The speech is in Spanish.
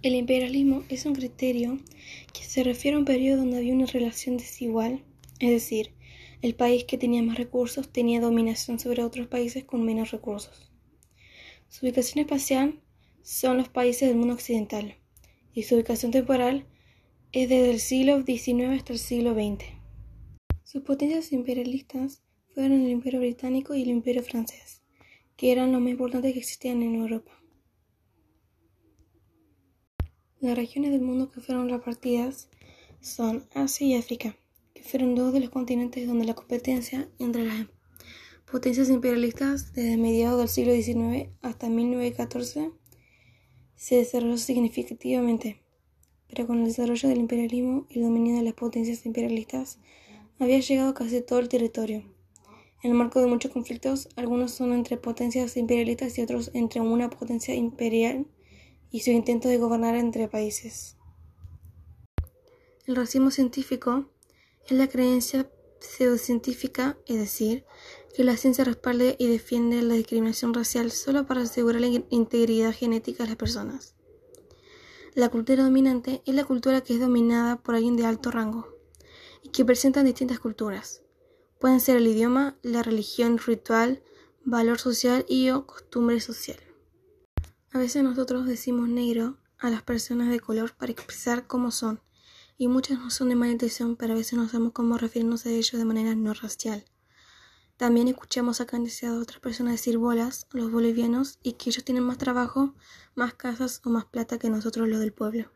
El imperialismo es un criterio que se refiere a un periodo donde había una relación desigual, es decir, el país que tenía más recursos tenía dominación sobre otros países con menos recursos. Su ubicación espacial son los países del mundo occidental y su ubicación temporal es desde el siglo XIX hasta el siglo XX. Sus potencias imperialistas fueron el Imperio Británico y el Imperio Francés, que eran los más importantes que existían en Europa. Las regiones del mundo que fueron repartidas son Asia y África, que fueron dos de los continentes donde la competencia entre las potencias imperialistas desde mediados del siglo XIX hasta 1914 se desarrolló significativamente, pero con el desarrollo del imperialismo y el dominio de las potencias imperialistas había llegado casi todo el territorio. En el marco de muchos conflictos, algunos son entre potencias imperialistas y otros entre una potencia imperial y su intento de gobernar entre países. El racismo científico es la creencia pseudocientífica, es decir, que la ciencia respalde y defiende la discriminación racial solo para asegurar la integridad genética de las personas. La cultura dominante es la cultura que es dominada por alguien de alto rango y que presentan distintas culturas. Pueden ser el idioma, la religión, ritual, valor social y o costumbre social. A veces nosotros decimos negro a las personas de color para expresar cómo son, y muchas no son de mala intención, pero a veces no sabemos cómo referirnos a ellos de manera no racial. También escuchamos a otras personas decir bolas, los bolivianos, y que ellos tienen más trabajo, más casas o más plata que nosotros los del pueblo.